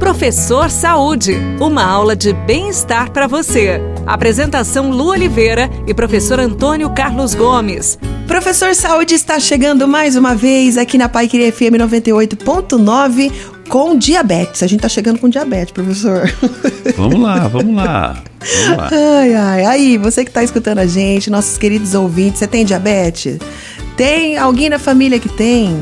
Professor Saúde, uma aula de bem-estar para você. Apresentação Lu Oliveira e professor Antônio Carlos Gomes. Professor Saúde está chegando mais uma vez aqui na Pai Queria FM 98.9 com diabetes. A gente tá chegando com diabetes, professor. Vamos lá, vamos lá. Vamos lá. Ai, ai. Aí, você que tá escutando a gente, nossos queridos ouvintes, você tem diabetes? Tem alguém na família que tem?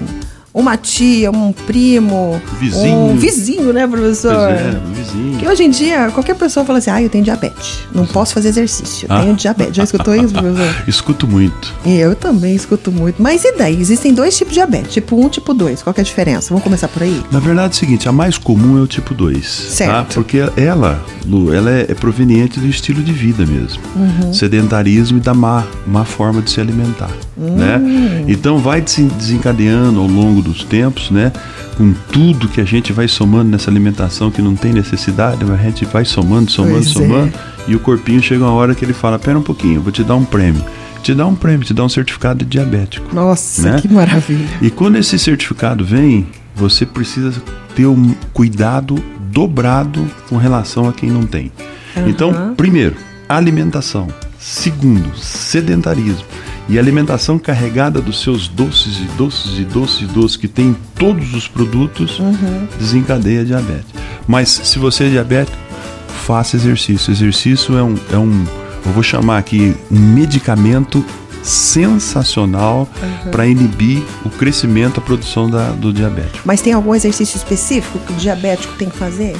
Uma tia, um primo, vizinho. um vizinho, né, professor? Pois é, um vizinho. Que hoje em dia, qualquer pessoa fala assim, ah, eu tenho diabetes, não posso fazer exercício, eu ah. tenho diabetes. Já escutou isso, professor? Escuto muito. Eu também escuto muito. Mas e daí? Existem dois tipos de diabetes, tipo 1 um, tipo 2. Qual é a diferença? Vamos começar por aí? Na verdade é o seguinte, a mais comum é o tipo 2. Tá? Certo. Tá? Porque ela, Lu, ela é, é, proveniente do estilo de vida mesmo. Uhum. Sedentarismo e da má, má forma de se alimentar. Hum. Né? Então vai desencadeando ao longo dos tempos, né? Com tudo que a gente vai somando nessa alimentação que não tem necessidade, a gente vai somando, somando, pois somando, é. e o corpinho chega uma hora que ele fala: Pera um pouquinho, vou te dar um prêmio te dá um prêmio, te dá um certificado de diabético. Nossa, né? que maravilha. E quando esse certificado vem, você precisa ter um cuidado dobrado com relação a quem não tem. Uhum. Então, primeiro, alimentação. Segundo, sedentarismo e alimentação carregada dos seus doces e doces e doces e doces que tem todos os produtos uhum. desencadeia diabetes. Mas se você é diabético, faça exercício. Exercício é um, é um eu vou chamar aqui um medicamento sensacional uhum. para inibir o crescimento, a produção da, do diabetes. Mas tem algum exercício específico que o diabético tem que fazer?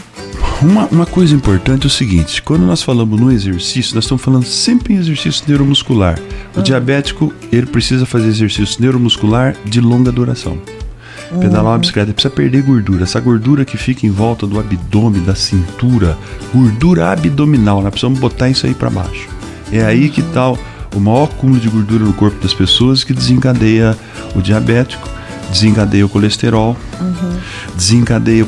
Uma, uma coisa importante é o seguinte: quando nós falamos no exercício, nós estamos falando sempre em exercício neuromuscular. O ah. diabético ele precisa fazer exercício neuromuscular de longa duração. Pedalar uma uhum. bicicleta precisa perder gordura. Essa gordura que fica em volta do abdômen, da cintura, gordura abdominal, nós precisamos botar isso aí para baixo. É aí que está o maior acúmulo de gordura no corpo das pessoas que desencadeia o diabético desencadeia o colesterol, uhum. desencadeia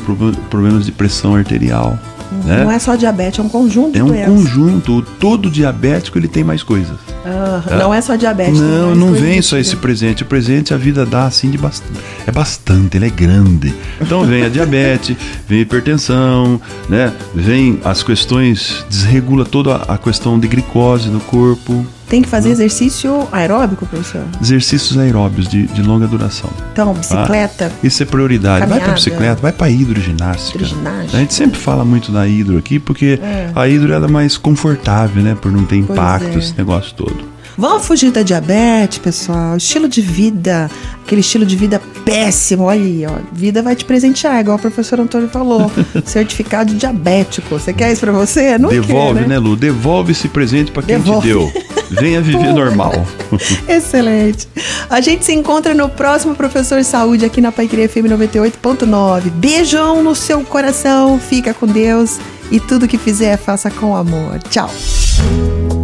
problemas de pressão arterial. Uhum. Né? Não é só diabetes, é um conjunto É um doenças. conjunto. Todo diabético ele tem mais coisas. Uhum. Não é só diabetes. Não, não vem só esse presente. O presente a vida dá assim de bastante. É bastante, ele é grande. Então vem a diabetes, vem a hipertensão, né? Vem as questões, desregula toda a questão de glicose no corpo. Tem que fazer né? exercício aeróbico, professor? Exercícios aeróbicos de, de longa duração. Então, bicicleta. Ah, isso é prioridade. Caminhada. Vai pra bicicleta, vai pra hidroginástica. hidroginástica. A gente sempre fala muito da hidro aqui, porque é. a hidro é mais confortável, né? Por não ter impacto, é. esse negócio todo. Vamos fugir da diabetes, pessoal. Estilo de vida, aquele estilo de vida péssimo. Olha aí, ó. Vida vai te presentear, igual o professor Antônio falou. Certificado diabético. Você quer isso pra você? Não Devolve, quer, né? né, Lu? Devolve esse presente para quem Devolve. te deu. Venha viver normal. Excelente. A gente se encontra no próximo Professor Saúde aqui na Paiqueria FM 98.9. Beijão no seu coração. Fica com Deus. E tudo que fizer, faça com amor. Tchau.